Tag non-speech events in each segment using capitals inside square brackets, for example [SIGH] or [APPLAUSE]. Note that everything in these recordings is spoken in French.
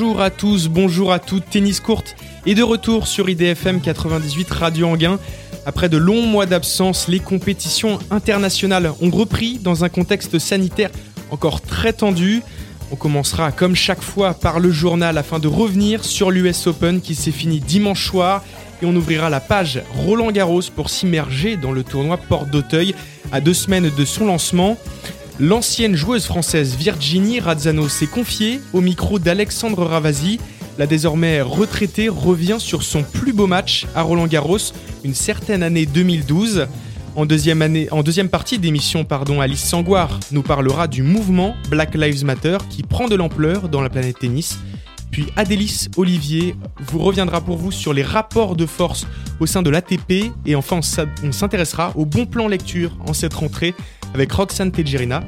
Bonjour à tous, bonjour à toutes. Tennis courte et de retour sur IDFM 98 Radio Anguin. Après de longs mois d'absence, les compétitions internationales ont repris dans un contexte sanitaire encore très tendu. On commencera comme chaque fois par le journal afin de revenir sur l'US Open qui s'est fini dimanche soir et on ouvrira la page Roland Garros pour s'immerger dans le tournoi Porte d'Auteuil à deux semaines de son lancement. L'ancienne joueuse française Virginie Razzano s'est confiée au micro d'Alexandre Ravasi. La désormais retraitée revient sur son plus beau match à Roland Garros, une certaine année 2012. En deuxième, partie d'émission, pardon, Alice Sangoire nous parlera du mouvement Black Lives Matter qui prend de l'ampleur dans la planète tennis. Puis Adélis Olivier vous reviendra pour vous sur les rapports de force au sein de l'ATP. Et enfin, on s'intéressera au bon plan lecture en cette rentrée avec Roxane Tejerina.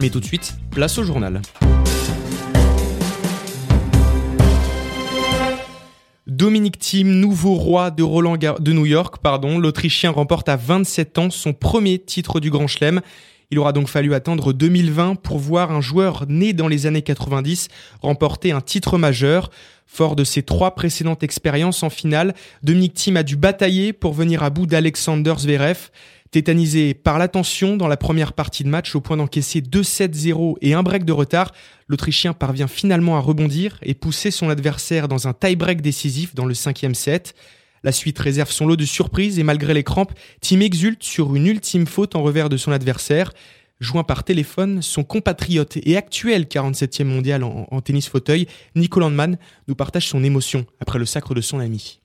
Mais tout de suite, place au journal. Dominique Thiem, nouveau roi de, de New York, pardon, l'Autrichien remporte à 27 ans son premier titre du Grand Chelem. Il aura donc fallu attendre 2020 pour voir un joueur né dans les années 90 remporter un titre majeur. Fort de ses trois précédentes expériences en finale, Dominique Thiem a dû batailler pour venir à bout d'Alexander Zverev. Tétanisé par la tension dans la première partie de match au point d'encaisser 2-7-0 et un break de retard, l'Autrichien parvient finalement à rebondir et pousser son adversaire dans un tie-break décisif dans le cinquième set. La suite réserve son lot de surprises et malgré les crampes, Tim exulte sur une ultime faute en revers de son adversaire. Joint par téléphone, son compatriote et actuel 47e mondial en, en tennis fauteuil, Nico Landman, nous partage son émotion après le sacre de son ami.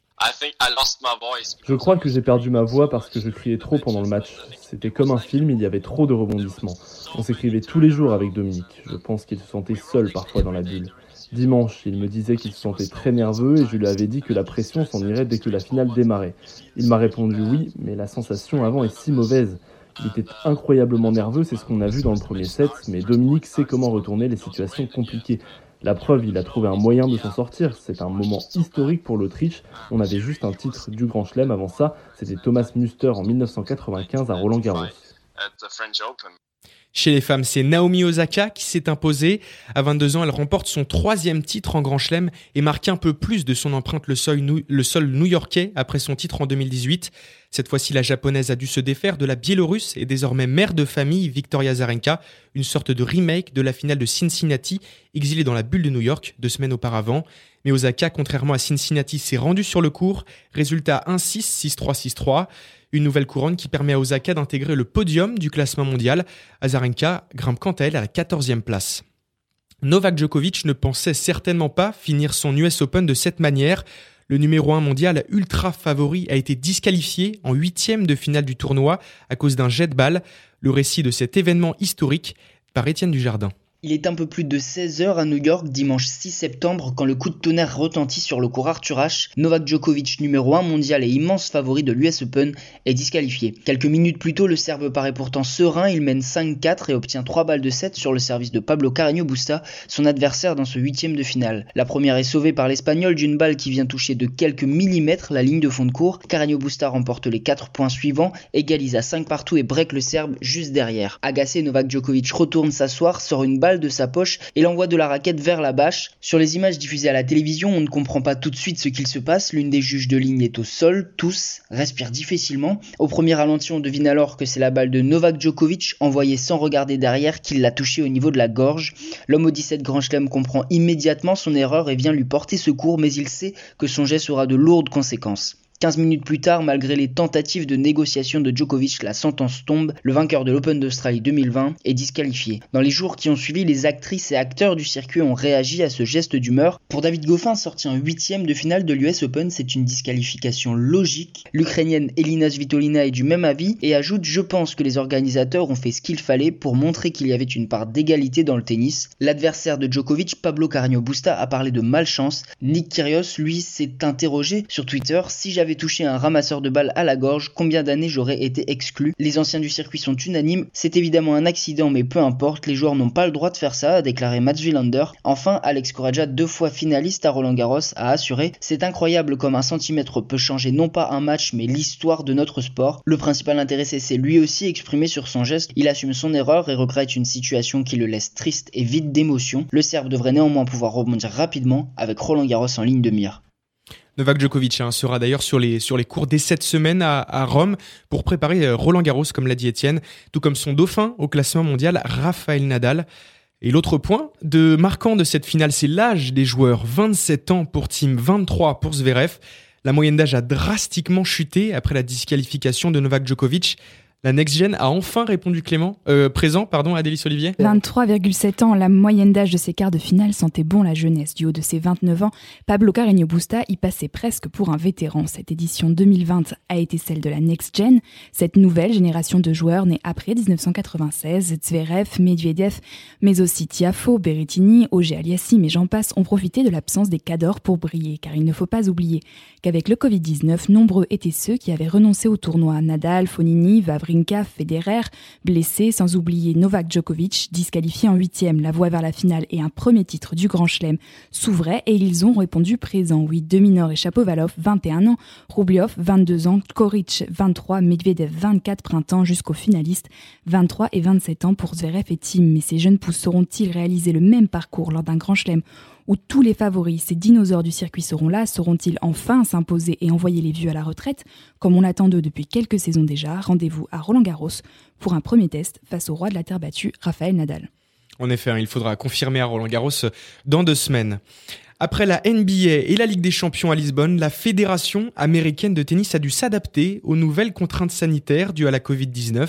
Je crois que j'ai perdu ma voix parce que je criais trop pendant le match. C'était comme un film, il y avait trop de rebondissements. On s'écrivait tous les jours avec Dominique. Je pense qu'il se sentait seul parfois dans la bulle. Dimanche, il me disait qu'il se sentait très nerveux et je lui avais dit que la pression s'en irait dès que la finale démarrait. Il m'a répondu oui, mais la sensation avant est si mauvaise. Il était incroyablement nerveux, c'est ce qu'on a vu dans le premier set, mais Dominique sait comment retourner les situations compliquées. La preuve, il a trouvé un moyen de s'en sortir. C'est un moment historique pour l'Autriche. On avait juste un titre du Grand Chelem avant ça. C'était Thomas Muster en 1995 à Roland Garros. Chez les femmes, c'est Naomi Osaka qui s'est imposée. À 22 ans, elle remporte son troisième titre en Grand Chelem et marque un peu plus de son empreinte le sol, new-yorkais après son titre en 2018. Cette fois-ci, la japonaise a dû se défaire de la biélorusse et désormais mère de famille Victoria Zarenka, une sorte de remake de la finale de Cincinnati, exilée dans la bulle de New York deux semaines auparavant. Mais Osaka, contrairement à Cincinnati, s'est rendue sur le cours. Résultat 1-6, 6-3, 6-3. Une nouvelle couronne qui permet à Osaka d'intégrer le podium du classement mondial. Azarenka grimpe quant à elle à la 14e place. Novak Djokovic ne pensait certainement pas finir son US Open de cette manière. Le numéro 1 mondial ultra favori a été disqualifié en huitième de finale du tournoi à cause d'un jet de balle. Le récit de cet événement historique par Étienne Dujardin. Il est un peu plus de 16h à New York dimanche 6 septembre quand le coup de tonnerre retentit sur le cours Arthur H. Novak Djokovic, numéro 1 mondial et immense favori de l'US Open, est disqualifié. Quelques minutes plus tôt, le Serbe paraît pourtant serein, il mène 5-4 et obtient 3 balles de 7 sur le service de Pablo Carreño Busta, son adversaire dans ce huitième de finale. La première est sauvée par l'Espagnol d'une balle qui vient toucher de quelques millimètres la ligne de fond de cours. Carreño Busta remporte les 4 points suivants, égalise à 5 partout et break le Serbe juste derrière. Agacé, Novak Djokovic retourne s'asseoir, sort une balle de sa poche et l'envoie de la raquette vers la bâche. Sur les images diffusées à la télévision, on ne comprend pas tout de suite ce qu'il se passe. L'une des juges de ligne est au sol, tous respirent difficilement. Au premier ralenti, on devine alors que c'est la balle de Novak Djokovic envoyée sans regarder derrière qui l'a touché au niveau de la gorge. L'homme au 17 Grand Chelem comprend immédiatement son erreur et vient lui porter secours, mais il sait que son geste aura de lourdes conséquences. 15 minutes plus tard, malgré les tentatives de négociation de Djokovic, la sentence tombe. Le vainqueur de l'Open d'Australie 2020 est disqualifié. Dans les jours qui ont suivi, les actrices et acteurs du circuit ont réagi à ce geste d'humeur. Pour David Goffin, sorti en huitième de finale de l'US Open, c'est une disqualification logique. L'Ukrainienne Elina Svitolina est du même avis et ajoute Je pense que les organisateurs ont fait ce qu'il fallait pour montrer qu'il y avait une part d'égalité dans le tennis. L'adversaire de Djokovic, Pablo Carreño Busta, a parlé de malchance. Nick Kyrgios, lui, s'est interrogé sur Twitter si j'avais touché un ramasseur de balles à la gorge, combien d'années j'aurais été exclu? Les anciens du circuit sont unanimes, c'est évidemment un accident mais peu importe, les joueurs n'ont pas le droit de faire ça, a déclaré Mats Wilander. Enfin, Alex Coraja, deux fois finaliste à Roland Garros, a assuré C'est incroyable comme un centimètre peut changer non pas un match mais l'histoire de notre sport. Le principal intéressé s'est lui aussi exprimé sur son geste, il assume son erreur et regrette une situation qui le laisse triste et vide d'émotion. Le Serbe devrait néanmoins pouvoir rebondir rapidement avec Roland Garros en ligne de mire. Novak Djokovic hein, sera d'ailleurs sur les, sur les cours dès cette semaine à, Rome pour préparer euh, Roland Garros, comme l'a dit Étienne, tout comme son dauphin au classement mondial, Rafael Nadal. Et l'autre point de marquant de cette finale, c'est l'âge des joueurs. 27 ans pour Team, 23 pour Zverev. La moyenne d'âge a drastiquement chuté après la disqualification de Novak Djokovic. La Next Gen a enfin répondu Clément, euh, présent, pardon, Adélie Olivier 23,7 ans, la moyenne d'âge de ses quarts de finale sentait bon la jeunesse. Du haut de ses 29 ans, Pablo Carreño Busta y passait presque pour un vétéran. Cette édition 2020 a été celle de la Next Gen, cette nouvelle génération de joueurs nés après 1996. Zverev, Medvedev, mais aussi Tiafo, Berrettini, Auger Aliassim et j'en passe ont profité de l'absence des cadors pour briller, car il ne faut pas oublier qu'avec le Covid-19, nombreux étaient ceux qui avaient renoncé au tournoi. Nadal, Fonini, Vavri Federer, blessé, sans oublier Novak Djokovic, disqualifié en huitième, la voie vers la finale et un premier titre du Grand Chelem s'ouvrait et ils ont répondu présent. Oui, Dominor et Chapovalov, 21 ans, Rubliov, 22 ans, Koric, 23, Medvedev, 24 printemps jusqu'aux finalistes, 23 et 27 ans pour Zverev et Tim. Mais ces jeunes pousses sauront-ils réaliser le même parcours lors d'un Grand Chelem où tous les favoris, ces dinosaures du circuit seront là, sauront-ils enfin s'imposer et envoyer les vieux à la retraite? Comme on l'attend d'eux depuis quelques saisons déjà, rendez-vous à Roland Garros pour un premier test face au roi de la terre battue, Raphaël Nadal. En effet, hein, il faudra confirmer à Roland Garros dans deux semaines. Après la NBA et la Ligue des Champions à Lisbonne, la Fédération américaine de tennis a dû s'adapter aux nouvelles contraintes sanitaires dues à la Covid-19.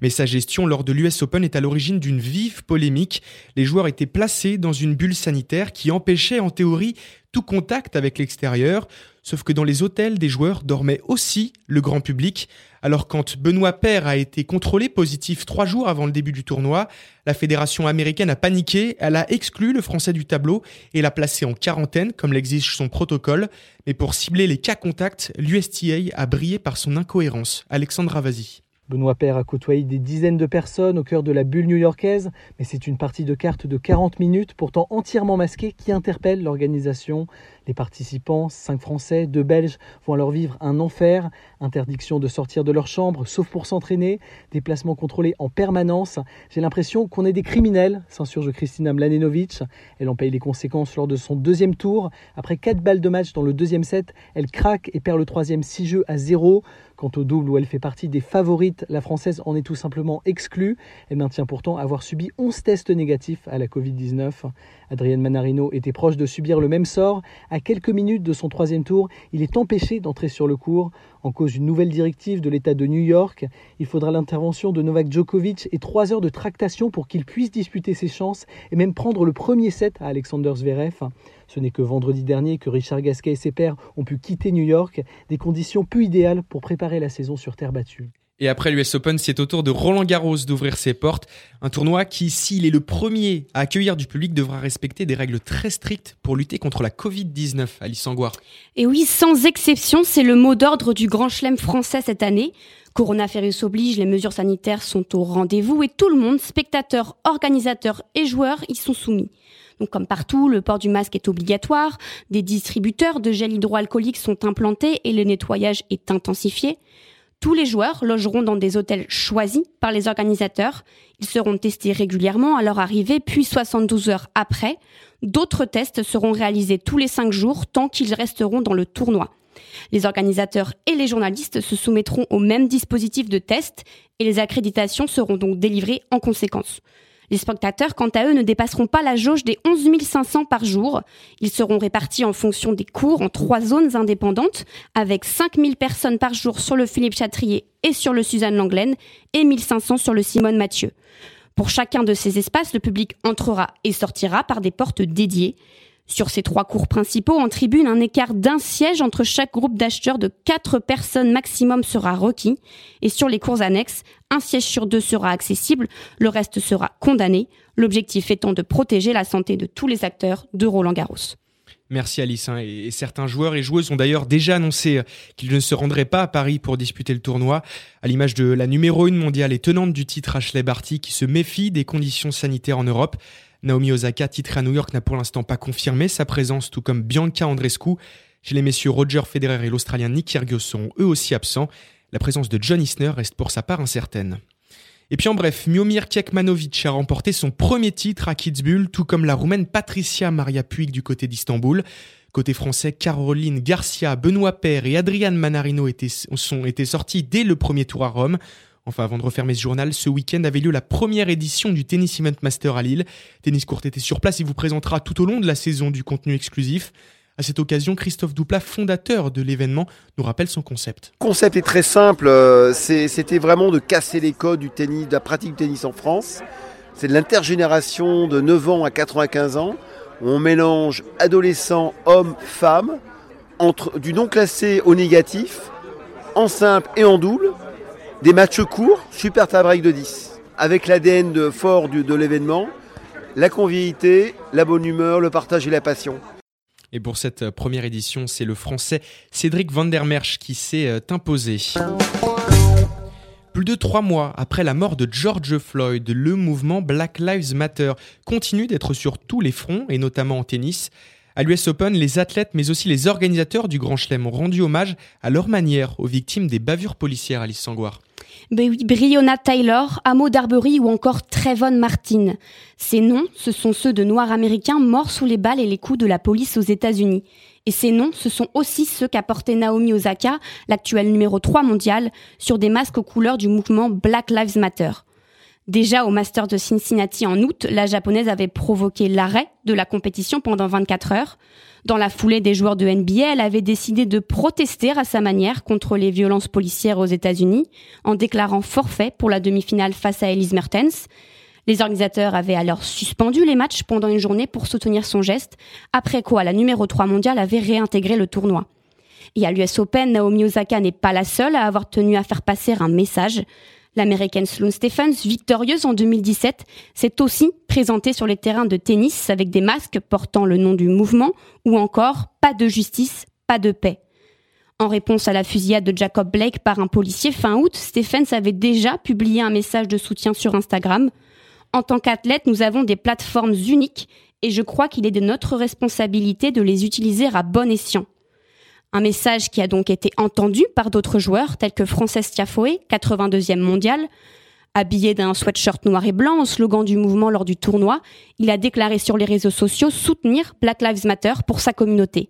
Mais sa gestion lors de l'US Open est à l'origine d'une vive polémique. Les joueurs étaient placés dans une bulle sanitaire qui empêchait en théorie tout contact avec l'extérieur, sauf que dans les hôtels des joueurs dormait aussi le grand public. Alors quand Benoît Paire a été contrôlé positif trois jours avant le début du tournoi, la fédération américaine a paniqué, elle a exclu le français du tableau et l'a placé en quarantaine comme l'exige son protocole. Mais pour cibler les cas contacts, l'USTA a brillé par son incohérence. Alexandre Ravasi. Benoît Père a côtoyé des dizaines de personnes au cœur de la bulle new-yorkaise, mais c'est une partie de cartes de 40 minutes, pourtant entièrement masquée, qui interpelle l'organisation. Les participants, 5 Français, 2 Belges, vont alors vivre un enfer. Interdiction de sortir de leur chambre, sauf pour s'entraîner. Déplacements contrôlés en permanence. J'ai l'impression qu'on est des criminels, s'insurge Christina Mladenovic. Elle en paye les conséquences lors de son deuxième tour. Après 4 balles de match dans le deuxième set, elle craque et perd le troisième 6 jeux à 0. Quant au double où elle fait partie des favorites, la Française en est tout simplement exclue. Elle maintient pourtant avoir subi 11 tests négatifs à la Covid-19. Adrienne Manarino était proche de subir le même sort. À quelques minutes de son troisième tour, il est empêché d'entrer sur le cours en cause d'une nouvelle directive de l'État de New York. Il faudra l'intervention de Novak Djokovic et trois heures de tractation pour qu'il puisse disputer ses chances et même prendre le premier set à Alexander Zverev. Ce n'est que vendredi dernier que Richard Gasquet et ses pairs ont pu quitter New York, des conditions peu idéales pour préparer la saison sur terre battue. Et après l'US Open, c'est au tour de Roland Garros d'ouvrir ses portes. Un tournoi qui, s'il est le premier à accueillir du public, devra respecter des règles très strictes pour lutter contre la Covid-19. Alice Angoire. Et oui, sans exception, c'est le mot d'ordre du Grand Chelem français cette année. Coronavirus oblige, les mesures sanitaires sont au rendez-vous et tout le monde, spectateurs, organisateurs et joueurs, y sont soumis. Donc comme partout, le port du masque est obligatoire, des distributeurs de gel hydroalcoolique sont implantés et le nettoyage est intensifié. Tous les joueurs logeront dans des hôtels choisis par les organisateurs. Ils seront testés régulièrement à leur arrivée, puis 72 heures après. D'autres tests seront réalisés tous les 5 jours tant qu'ils resteront dans le tournoi. Les organisateurs et les journalistes se soumettront au même dispositif de test et les accréditations seront donc délivrées en conséquence. Les spectateurs, quant à eux, ne dépasseront pas la jauge des 11 500 par jour. Ils seront répartis en fonction des cours en trois zones indépendantes, avec 5 000 personnes par jour sur le Philippe Chatrier et sur le Suzanne Langlaine, et 1500 sur le Simone Mathieu. Pour chacun de ces espaces, le public entrera et sortira par des portes dédiées. Sur ces trois cours principaux, en tribune, un écart d'un siège entre chaque groupe d'acheteurs de quatre personnes maximum sera requis. Et sur les cours annexes, un siège sur deux sera accessible, le reste sera condamné. L'objectif étant de protéger la santé de tous les acteurs de Roland Garros. Merci Alice. Hein. Et certains joueurs et joueuses ont d'ailleurs déjà annoncé euh, qu'ils ne se rendraient pas à Paris pour disputer le tournoi, à l'image de la numéro 1 mondiale et tenante du titre Ashley Barty qui se méfie des conditions sanitaires en Europe. Naomi Osaka, titrée à New York, n'a pour l'instant pas confirmé sa présence, tout comme Bianca Andrescu. Chez les messieurs Roger Federer et l'Australien Nick Kyrgios sont eux aussi absents. La présence de John Isner reste pour sa part incertaine. Et puis en bref, Miomir Kekmanovic a remporté son premier titre à Kitzbühel, tout comme la roumaine Patricia Maria Puig du côté d'Istanbul. Côté français, Caroline Garcia, Benoît Paire et Adrian Manarino étaient, sont, été sortis dès le premier tour à Rome. Enfin, avant de refermer ce journal, ce week-end avait lieu la première édition du Tennis Event Master à Lille. Tennis Court était sur place et vous présentera tout au long de la saison du contenu exclusif. À cette occasion, Christophe Douplat, fondateur de l'événement, nous rappelle son concept. Concept est très simple, euh, c'était vraiment de casser les codes du tennis, de la pratique du tennis en France. C'est de l'intergénération de 9 ans à 95 ans. on mélange adolescents, hommes, femmes, entre du non classé au négatif, en simple et en double, des matchs courts, super tie-break de 10, avec l'ADN fort de l'événement, la convivialité, la bonne humeur, le partage et la passion. Et pour cette euh, première édition, c'est le français Cédric Van der Merch qui s'est euh, imposé. Plus de trois mois après la mort de George Floyd, le mouvement Black Lives Matter continue d'être sur tous les fronts, et notamment en tennis. À l'US Open, les athlètes mais aussi les organisateurs du Grand Chelem ont rendu hommage à leur manière aux victimes des bavures policières, Alice Sangoire. Ben Brionna Taylor, Amo Darbury ou encore Trayvon Martin. Ces noms, ce sont ceux de Noirs américains morts sous les balles et les coups de la police aux États-Unis. Et ces noms, ce sont aussi ceux qu'a porté Naomi Osaka, l'actuelle numéro 3 mondiale, sur des masques aux couleurs du mouvement Black Lives Matter. Déjà au Masters de Cincinnati en août, la japonaise avait provoqué l'arrêt de la compétition pendant 24 heures. Dans la foulée des joueurs de NBA, elle avait décidé de protester à sa manière contre les violences policières aux États-Unis en déclarant forfait pour la demi-finale face à Elise Mertens. Les organisateurs avaient alors suspendu les matchs pendant une journée pour soutenir son geste, après quoi la numéro 3 mondiale avait réintégré le tournoi. Et à l'US Open, Naomi Osaka n'est pas la seule à avoir tenu à faire passer un message. L'américaine Sloane Stephens, victorieuse en 2017, s'est aussi présentée sur les terrains de tennis avec des masques portant le nom du mouvement ou encore Pas de justice, pas de paix. En réponse à la fusillade de Jacob Blake par un policier fin août, Stephens avait déjà publié un message de soutien sur Instagram. En tant qu'athlète, nous avons des plateformes uniques et je crois qu'il est de notre responsabilité de les utiliser à bon escient. Un message qui a donc été entendu par d'autres joueurs tels que Frances Tiafoe, 82e mondial. Habillé d'un sweatshirt noir et blanc en slogan du mouvement lors du tournoi, il a déclaré sur les réseaux sociaux soutenir Black Lives Matter pour sa communauté.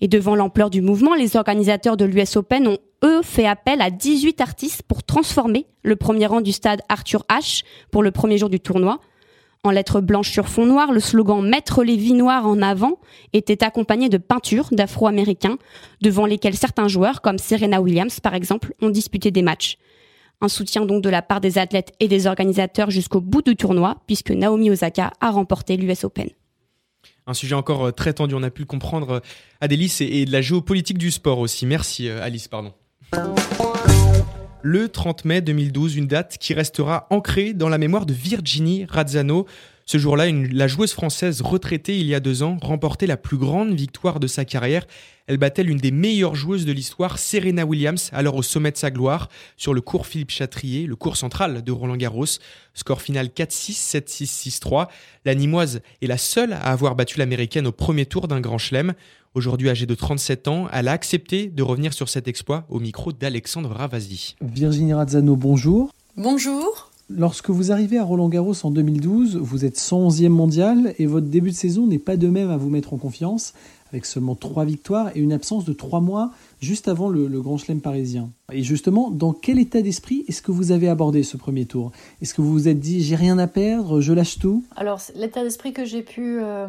Et devant l'ampleur du mouvement, les organisateurs de l'US Open ont, eux, fait appel à 18 artistes pour transformer le premier rang du stade Arthur H pour le premier jour du tournoi en lettres blanches sur fond noir, le slogan Mettre les vies noires en avant était accompagné de peintures d'Afro-Américains, devant lesquels certains joueurs, comme Serena Williams par exemple, ont disputé des matchs. Un soutien donc de la part des athlètes et des organisateurs jusqu'au bout du tournoi, puisque Naomi Osaka a remporté l'US Open. Un sujet encore euh, très tendu, on a pu le comprendre, euh, Adélice, et de la géopolitique du sport aussi. Merci euh, Alice, pardon le 30 mai 2012, une date qui restera ancrée dans la mémoire de Virginie Razzano. Ce jour-là, la joueuse française retraitée il y a deux ans remportait la plus grande victoire de sa carrière. Elle battait l'une des meilleures joueuses de l'histoire, Serena Williams, alors au sommet de sa gloire, sur le cours Philippe Chatrier, le cours central de Roland Garros. Score final 4-6, 7-6, 6-3. La Nimoise est la seule à avoir battu l'américaine au premier tour d'un grand chelem. Aujourd'hui âgée de 37 ans, elle a accepté de revenir sur cet exploit au micro d'Alexandre Ravasi. Virginie Razzano, bonjour. Bonjour. Lorsque vous arrivez à Roland Garros en 2012, vous êtes 111e mondial et votre début de saison n'est pas de même à vous mettre en confiance, avec seulement trois victoires et une absence de trois mois juste avant le, Grand Chelem parisien. Et justement, dans quel état d'esprit est-ce que vous avez abordé ce premier tour? Est-ce que vous vous êtes dit j'ai rien à perdre, je lâche tout? Alors l'état d'esprit que j'ai pu euh,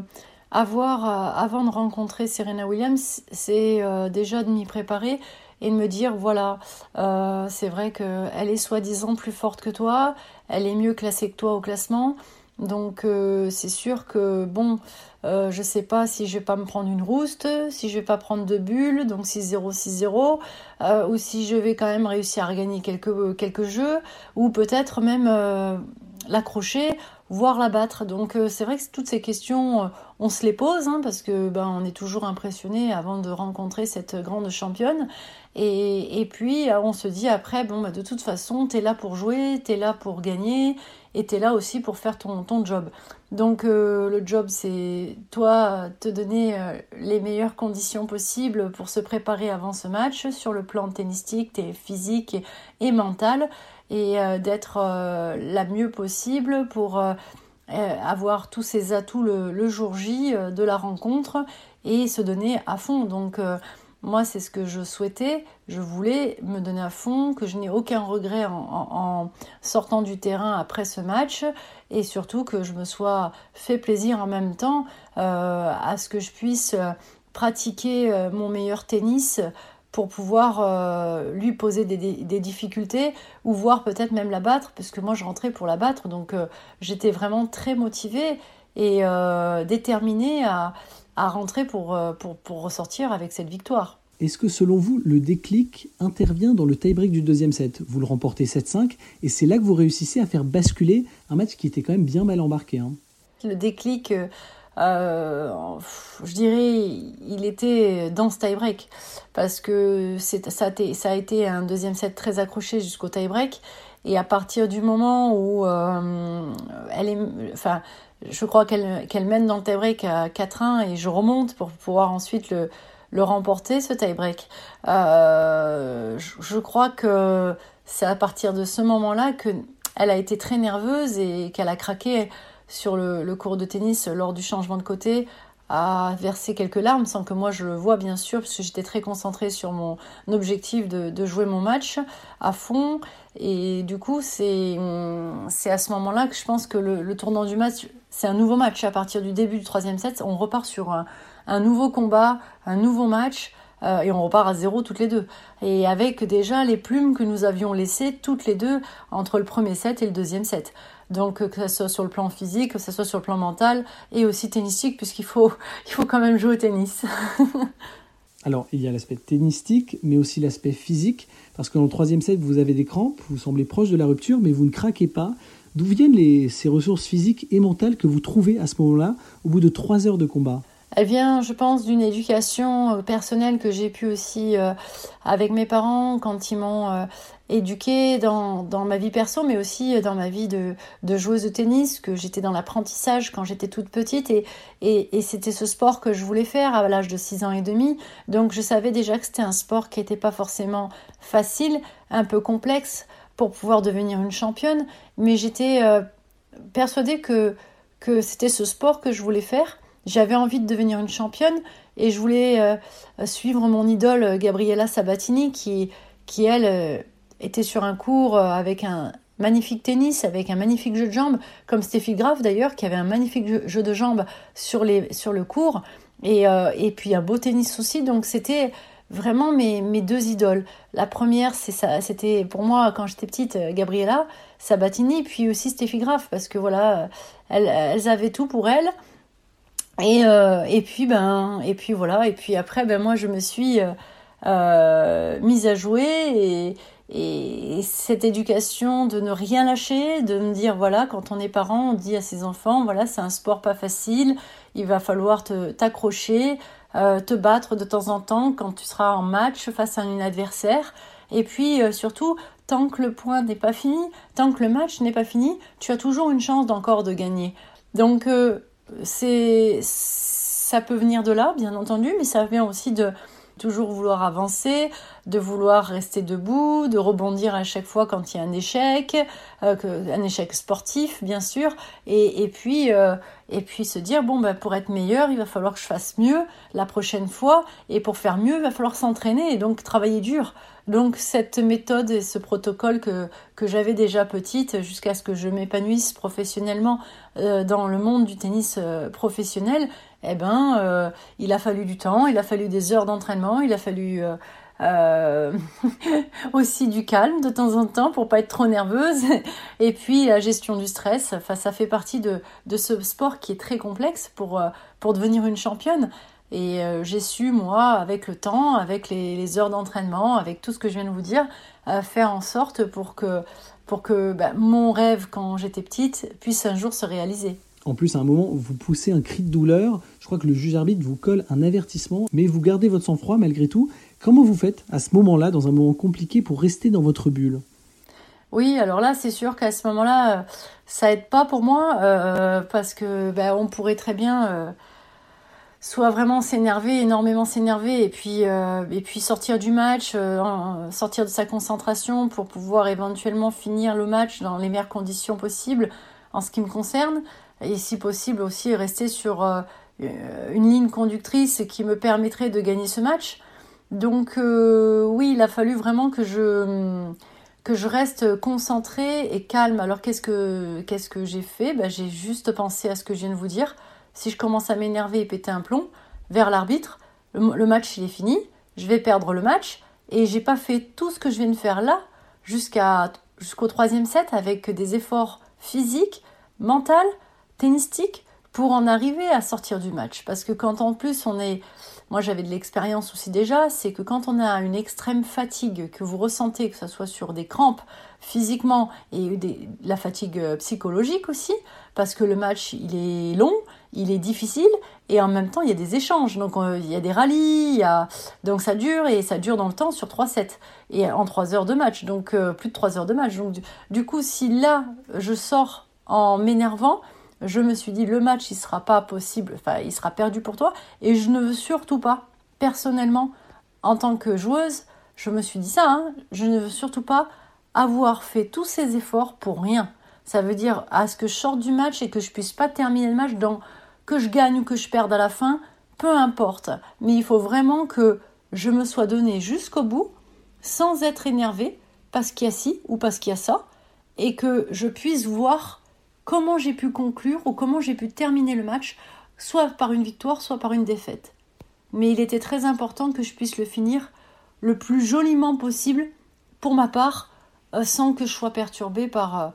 avoir euh, avant de rencontrer Serena Williams, c'est euh, déjà de m'y préparer et de me dire voilà, euh, c'est vrai qu'elle est soi-disant plus forte que toi, elle est mieux classée que toi au classement. Donc c'est sûr que bon, je sais pas si je vais pas me prendre une rouste, si je vais pas prendre de bulles, donc 6-0, 6-0, ou si je vais quand même réussir à gagner quelques, quelques jeux, ou peut-être même l'accrocher voir la battre. Donc c'est vrai que toutes ces questions, on se les pose hein, parce que ben on est toujours impressionné avant de rencontrer cette grande championne. Et, et puis on se dit après bon bah, de toute façon t'es là pour jouer, t'es là pour gagner et t'es là aussi pour faire ton, ton job. Donc le job c'est toi te donner les meilleures conditions possibles pour se préparer avant ce match sur le plan tennistique, physique et mental et d'être la mieux possible pour euh, avoir tous ces atouts le, jour J euh, de la rencontre et se donner à fond. Donc euh, moi, c'est ce que je souhaitais. Je voulais me donner à fond, que je n'ai aucun regret en, sortant du terrain après ce match, et surtout que je me sois fait plaisir en même temps à ce que je puisse pratiquer mon meilleur tennis pour pouvoir euh, lui poser des, des, difficultés ou voir peut-être même la battre, parce que moi je rentrais pour la battre, donc euh, j'étais vraiment très motivée et euh, déterminée à, à rentrer pour, pour, pour, ressortir avec cette victoire. Est-ce que selon vous, le déclic intervient dans le tie-break du deuxième set? Vous le remportez 7-5 et c'est là que vous réussissez à faire basculer un match qui était quand même bien mal embarqué. Hein. Le déclic euh, je dirais, il était dans ce tie-break. Parce que ça a, été un deuxième set très accroché jusqu'au tie-break. Et à partir du moment où euh, elle est. Enfin, je crois qu'elle mène dans le tie-break à 4-1 et je remonte pour pouvoir ensuite le, le remporter, ce tie-break. Euh, je, je, crois que c'est à partir de ce moment-là qu'elle a été très nerveuse et qu'elle a craqué sur le, cours de tennis lors du changement de côté a versé quelques larmes sans que moi je le vois bien sûr parce que j'étais très concentrée sur mon objectif de, jouer mon match à fond et du coup c'est à ce moment là que je pense que le, tournant du match c'est un nouveau match à partir du début du troisième set on repart sur un, nouveau combat un nouveau match euh, et on repart à zéro toutes les deux. Et avec déjà les plumes que nous avions laissées toutes les deux entre le premier set et le deuxième set. Donc que ce soit sur le plan physique, que ce soit sur le plan mental et aussi tennistique, puisqu'il faut, [LAUGHS] il faut quand même jouer au tennis. [LAUGHS] Alors, il y a l'aspect tennistique, mais aussi l'aspect physique, parce que dans le troisième set, vous avez des crampes, vous semblez proche de la rupture, mais vous ne craquez pas. D'où viennent les, ces ressources physiques et mentales que vous trouvez à ce moment-là, au bout de trois heures de combat? Elle vient, je pense, d'une éducation euh, personnelle que j'ai pu aussi euh, avec mes parents quand ils m'ont euh, éduquée dans, dans, ma vie perso, mais aussi dans ma vie de, de joueuse de tennis, que j'étais dans l'apprentissage quand j'étais toute petite. Et, et, c'était ce sport que je voulais faire à l'âge de 6 ans et demi. Donc je savais déjà que c'était un sport qui n'était pas forcément facile, un peu complexe pour pouvoir devenir une championne, mais j'étais persuadée que, que c'était ce sport que je voulais faire. J'avais envie de devenir une championne et je voulais euh, suivre mon idole euh, Gabriella Sabatini qui, qui elle, euh, était sur un cours avec un magnifique tennis, avec un magnifique jeu de jambes, comme Steffi Graf d'ailleurs, qui avait un magnifique jeu de jambes sur, les, sur le cours, et, et puis un beau tennis aussi. Donc c'était vraiment mes, mes deux idoles. La première, c'était pour moi quand j'étais petite, Gabriella Sabatini, puis aussi Steffi Graf, parce que voilà, elles, avaient tout pour elles. Et, euh, et puis ben et puis voilà et puis après ben moi je me suis euh, euh, mise à jouer et, et cette éducation de ne rien lâcher, de me dire voilà quand on est parent on dit à ses enfants voilà c'est un sport pas facile, il va falloir te t'accrocher, te battre de temps en temps quand tu seras en match face à un adversaire et puis surtout tant que le point n'est pas fini, tant que le match n'est pas fini, tu as toujours une chance d'encore de gagner. Donc c'est ça peut venir de là, bien entendu, mais ça vient aussi de toujours vouloir avancer, de vouloir rester debout, de rebondir à chaque fois quand il y a un échec, euh, un échec sportif bien sûr, et, et puis euh, et puis se dire bon ben pour être meilleur il va falloir que je fasse mieux la prochaine fois, et pour faire mieux il va falloir s'entraîner et donc travailler dur. Donc cette méthode et ce protocole que, que j'avais déjà petite jusqu'à ce que je m'épanouisse professionnellement euh, dans le monde du tennis professionnel, eh ben euh, il a fallu du temps, il a fallu des heures d'entraînement, il a fallu [LAUGHS] aussi du calme de temps en temps pour pas être trop nerveuse et puis la gestion du stress. Enfin, ça fait partie de, de ce sport qui est très complexe pour, pour devenir une championne. Et euh, j'ai su, moi, avec le temps, avec les, heures d'entraînement, avec tout ce que je viens de vous dire, euh, faire en sorte pour que, pour que bah, mon rêve, quand j'étais petite, puisse un jour se réaliser. En plus, à un moment, vous poussez un cri de douleur. Je crois que le juge arbitre vous colle un avertissement, mais vous gardez votre sang-froid malgré tout. Comment vous faites à ce moment-là, dans un moment compliqué, pour rester dans votre bulle? Oui, alors là, c'est sûr qu'à ce moment-là, euh, ça aide pas pour moi euh, parce que ben, on pourrait très bien euh, soit vraiment s'énerver, énormément s'énerver, et puis et puis sortir du match, sortir de sa concentration pour pouvoir éventuellement finir le match dans les meilleures conditions possibles en ce qui me concerne, et si possible aussi rester sur une ligne conductrice qui me permettrait de gagner ce match. Donc euh, oui, il a fallu vraiment que je que je reste concentrée et calme. Alors qu'est-ce que qu'est-ce que j'ai fait? Ben, j'ai juste pensé à ce que je viens de vous dire. Si je commence à m'énerver et péter un plomb vers l'arbitre, le, match il est fini, je vais perdre le match et j'ai pas fait tout ce que je viens de faire là jusqu'à jusqu'au troisième set avec des efforts physiques, mentaux, tennistiques pour en arriver à sortir du match. Parce que quand en plus on est moi j'avais de l'expérience aussi déjà, c'est que quand on a une extrême fatigue que vous ressentez, que ce soit sur des crampes physiquement et la fatigue euh, psychologique aussi, parce que le match il est long, il est difficile et en même temps il y a des échanges, donc euh, il y a des rallyes, donc ça dure et ça dure dans le temps sur 3 sets et en 3 heures de match, donc euh, plus de 3 heures de match. Donc du coup si là je sors en m'énervant, je me suis dit le match il sera pas possible, enfin il sera perdu pour toi et je ne veux surtout pas, personnellement, en tant que joueuse, je me suis dit ça, hein, je ne veux surtout pas avoir fait tous ces efforts pour rien. Ça veut dire à ce que je sorte du match et que je puisse pas terminer le match dans que je gagne ou que je perde à la fin, peu importe. Mais il faut vraiment que je me sois donné jusqu'au bout sans être énervé parce qu'il y a ci ou parce qu'il y a ça et que je puisse voir comment j'ai pu conclure ou comment j'ai pu terminer le match, soit par une victoire, soit par une défaite. Mais il était très important que je puisse le finir le plus joliment possible pour ma part, euh, sans que je sois perturbée par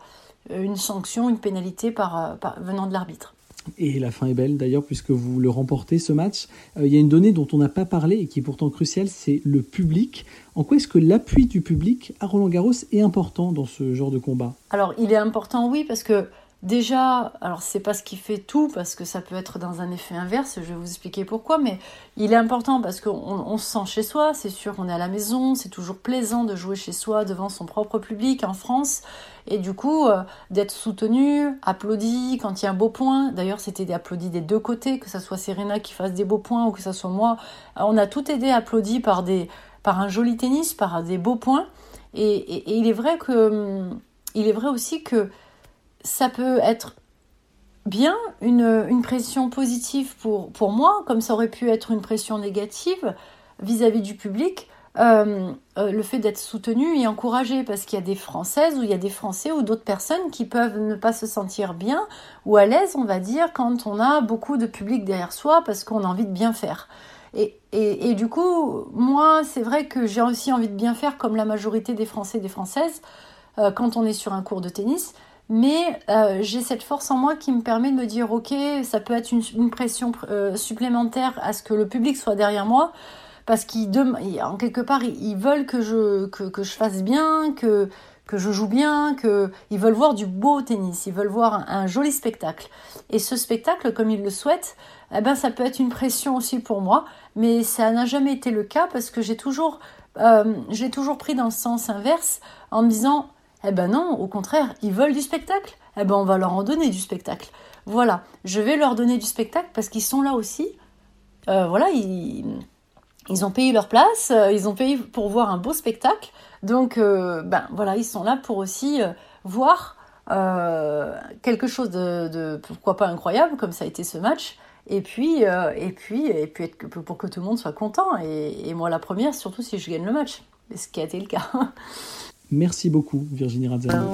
euh, une sanction, une pénalité euh, venant de l'arbitre. Et la fin est belle d'ailleurs puisque vous le remportez ce match. il y a une donnée dont on n'a pas parlé et qui est pourtant cruciale, c'est le public. En quoi est-ce que l'appui du public à Roland Garros est important dans ce genre de combat? Alors il est important oui parce que Déjà, alors c'est pas ce qui fait tout parce que ça peut être dans un effet inverse, je vais vous expliquer pourquoi, mais il est important parce qu'on se sent chez soi, c'est sûr qu'on est à la maison, c'est toujours plaisant de jouer chez soi devant son propre public en France, et du coup euh, d'être soutenu, applaudi quand il y a un beau point, d'ailleurs c'était applaudi des deux côtés, que ce soit Serena qui fasse des beaux points ou que ce soit moi, on a tout aidé applaudi par, des, par un joli tennis, par des beaux points, et, il est vrai que hum, il est vrai aussi que ça peut être bien une, pression positive pour, pour moi, comme ça aurait pu être une pression négative vis-à-vis du public. Euh, euh, le fait d'être soutenu et encouragé parce qu'il y a des Françaises ou il y a des Français ou d'autres personnes qui peuvent ne pas se sentir bien ou à l'aise, on va dire, quand on a beaucoup de public derrière soi parce qu'on a envie de bien faire. Et, et, du coup, moi, c'est vrai que j'ai aussi envie de bien faire comme la majorité des Français et des Françaises euh, quand on est sur un cours de tennis mais euh, j'ai cette force en moi qui me permet de me dire ok ça peut être une, pression euh, supplémentaire à ce que le public soit derrière moi parce qu'ils en quelque part ils, veulent que je que, que, je fasse bien que que je joue bien que ils veulent voir du beau tennis ils veulent voir un, joli spectacle. Et ce spectacle comme ils le souhaitent eh ben ça peut être une pression aussi pour moi mais ça n'a jamais été le cas parce que j'ai toujours euh, j'ai toujours pris dans le sens inverse en me disant eh ben non, au contraire, ils veulent du spectacle. Eh ben on va leur en donner du spectacle. Voilà, je vais leur donner du spectacle parce qu'ils sont là aussi. Euh, voilà, ils, ils, ont payé leur place, euh, ils ont payé pour voir un beau spectacle. Donc, euh, ben voilà, ils sont là pour aussi voir quelque chose de, pourquoi pas incroyable, comme ça a été ce match. Et puis, et puis, et puis pour que tout le monde soit content. Et, et moi la première, surtout si je gagne le match. Ce qui a été le cas. [LAUGHS] Merci beaucoup, Virginie Razzano.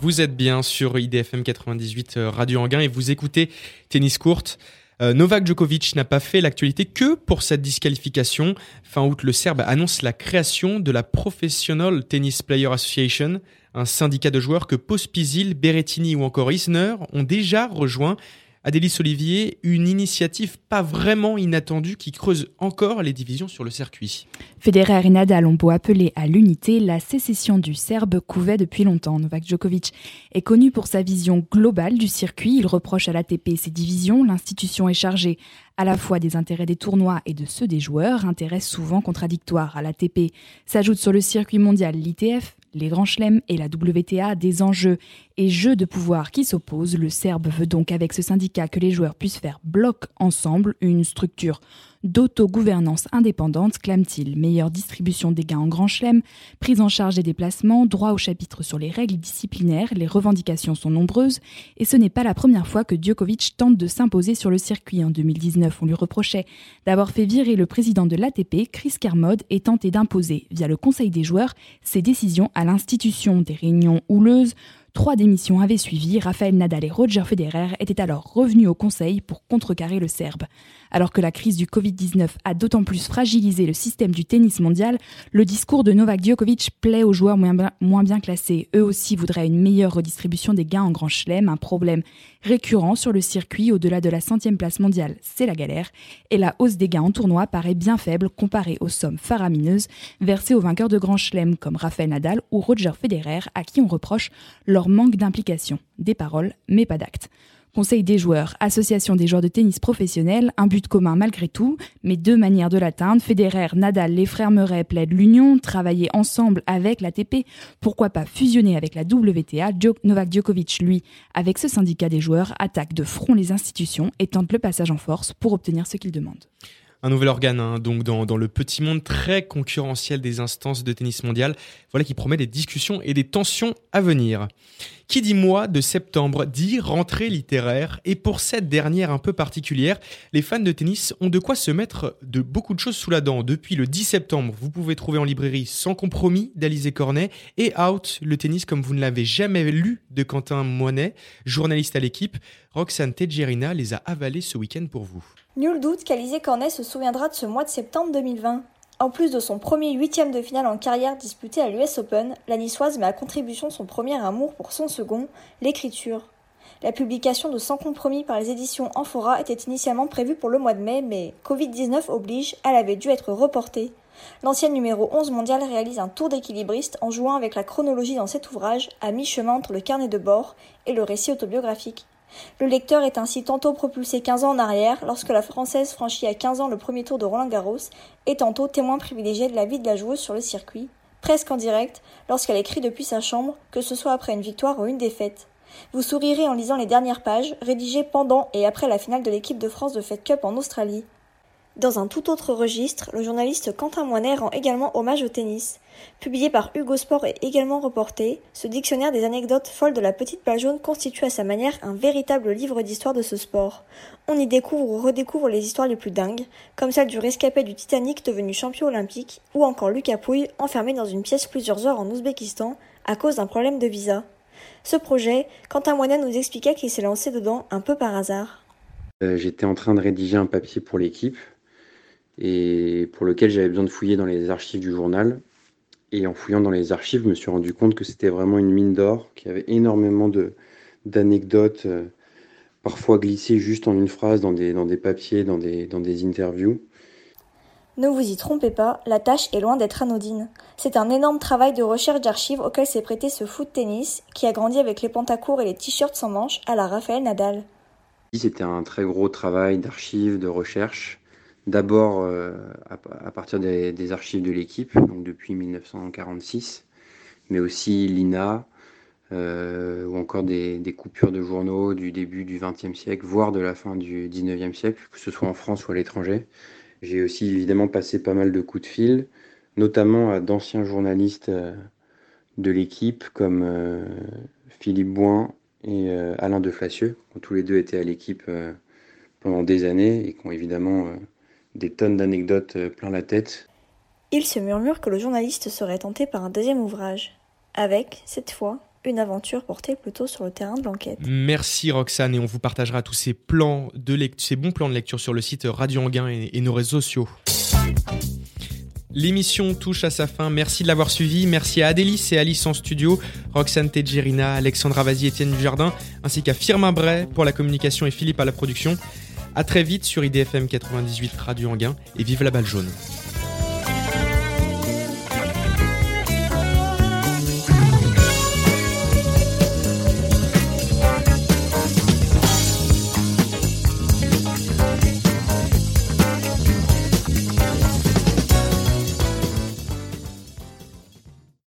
Vous êtes bien sur IDFM 98 euh, Radio Anguin et vous écoutez Tennis Courte. Euh, Novak Djokovic n'a pas fait l'actualité que pour cette disqualification. Fin août, le Serbe annonce la création de la Professional Tennis Player Association, un syndicat de joueurs que Pospisil, Berrettini ou encore Isner ont déjà rejoint. Adélis Olivier, une initiative pas vraiment inattendue qui creuse encore les divisions sur le circuit. Federer et Nadal ont beau appeler à l'unité, la sécession du Serbe couvait depuis longtemps. Novak Djokovic est connu pour sa vision globale du circuit. Il reproche à l'ATP ses divisions. L'institution est chargée à la fois des intérêts des tournois et de ceux des joueurs, intérêts souvent contradictoires. À l'ATP s'ajoute sur le circuit mondial l'ITF, les grands chelems et la WTA des enjeux et jeux de pouvoir qui s'opposent. Le Serbe veut donc avec ce syndicat que les joueurs puissent faire bloc ensemble, une structure d'autogouvernance indépendante, clame-t-il. Meilleure distribution des gains en grand chelem, prise en charge des déplacements, droit au chapitre sur les règles disciplinaires, les revendications sont nombreuses et ce n'est pas la première fois que Djokovic tente de s'imposer sur le circuit. En 2019, on lui reprochait d'avoir fait virer le président de l'ATP, Chris Kermode, et tenté d'imposer, via le Conseil des joueurs, ses décisions à l'institution. Des réunions houleuses, Trois démissions avaient suivi. Rafael Nadal et Roger Federer étaient alors revenus au Conseil pour contrecarrer le Serbe. Alors que la crise du Covid-19 a d'autant plus fragilisé le système du tennis mondial, le discours de Novak Djokovic plaît aux joueurs moins bien, classés. Eux aussi voudraient une meilleure redistribution des gains en grand chelem, un problème récurrent sur le circuit au-delà de la centième place mondiale, c'est la galère, et la hausse des gains en tournoi paraît bien faible comparée aux sommes faramineuses versées aux vainqueurs de grand chelem comme Rafael Nadal ou Roger Federer à qui on reproche leur manque d'implication. Des paroles, mais pas d'actes. Conseil des joueurs, association des joueurs de tennis professionnels, un but commun malgré tout, mais deux manières de l'atteindre. Federer, Nadal, les frères Murray plaident l'union, travailler ensemble avec l'ATP, pourquoi pas fusionner avec la WTA. Novak Djokovic, lui, avec ce syndicat des joueurs, attaque de front les institutions et tente le passage en force pour obtenir ce qu'il demande un nouvel organe, hein, donc dans, le petit monde très concurrentiel des instances de tennis mondial, voilà qui promet des discussions et des tensions à venir. Qui dit mois de septembre dit rentrée littéraire, et pour cette dernière un peu particulière, les fans de tennis ont de quoi se mettre de beaucoup de choses sous la dent. Depuis le 10 septembre, vous pouvez trouver en librairie Sans compromis d'Alizé Cornet et Out, le tennis comme vous ne l'avez jamais lu de Quentin Moinet, journaliste à l'équipe. Roxane Tedjerina les a avalés ce week-end pour vous. Nul doute qu'Alizé Cornet se souviendra de ce mois de septembre 2020. En plus de son premier huitième de finale en carrière disputé à l'US Open, la niçoise met à contribution son premier amour pour son second, l'écriture. La publication de Sans compromis par les éditions Amphora était initialement prévue pour le mois de mai, mais Covid-19 oblige, elle avait dû être reportée. L'ancienne numéro 11 mondial réalise un tour d'équilibriste en jouant avec la chronologie dans cet ouvrage, à mi-chemin entre le carnet de bord et le récit autobiographique. Le lecteur est ainsi tantôt propulsé 15 ans en arrière lorsque la Française franchit à 15 ans le premier tour de Roland Garros et tantôt témoin privilégié de la vie de la joueuse sur le circuit, presque en direct lorsqu'elle écrit depuis sa chambre, que ce soit après une victoire ou une défaite. Vous sourirez en lisant les dernières pages, rédigées pendant et après la finale de l'équipe de France de Fed Cup en Australie. Dans un tout autre registre, le journaliste Quentin Moinet rend également hommage au tennis. Publié par Hugo Sport et également reporté, ce dictionnaire des anecdotes folles de la petite balle jaune constitue à sa manière un véritable livre d'histoire de ce sport. On y découvre ou redécouvre les histoires les plus dingues, comme celle du rescapé du Titanic devenu champion olympique, ou encore Lucas Pouille enfermé dans une pièce plusieurs heures en Ouzbékistan à cause d'un problème de visa. Ce projet, Quentin Moinet nous expliquait qu'il s'est lancé dedans un peu par hasard. Euh, j'étais en train de rédiger un papier pour l'équipe et pour lequel j'avais besoin de fouiller dans les archives du journal. Et en fouillant dans les archives, je me suis rendu compte que c'était vraiment une mine d'or, qu'il y avait énormément d'anecdotes, euh, parfois glissées juste en une phrase dans des, dans des papiers, dans des, dans des interviews. Ne vous y trompez pas, la tâche est loin d'être anodine. C'est un énorme travail de recherche d'archives auquel s'est prêté ce foot tennis qui a grandi avec les pantacours et les t-shirts sans manches à la Raphaël Nadal. C'était un très gros travail d'archives, de recherche D'abord euh, à, partir des, archives de l'équipe, donc depuis 1946, mais aussi l'INA, euh, ou encore des, coupures de journaux du début du XXe siècle, voire de la fin du XIXe siècle, que ce soit en France ou à l'étranger. J'ai aussi évidemment passé pas mal de coups de fil, notamment à d'anciens journalistes euh, de l'équipe comme Philippe Boin et Alain Deflacieux, qui ont tous les deux été à l'équipe pendant des années et qui ont évidemment des tonnes d'anecdotes euh, plein la tête. Il se murmure que le journaliste serait tenté par un deuxième ouvrage, avec, cette fois, une aventure portée plutôt sur le terrain de l'enquête. Merci Roxane et on vous partagera tous ces plans de lecture, ces bons plans de lecture sur le site Radio Anguin et, nos réseaux sociaux. L'émission touche à sa fin. Merci de l'avoir suivi. Merci à Adélis et Alice en studio, Roxane Tedgerina, Alexandra Vazier, Étienne Dujardin, ainsi qu'à Firmin Bray pour la communication et Philippe à la production. A très vite sur IDFM 98 Radio Anguin et vive la balle jaune.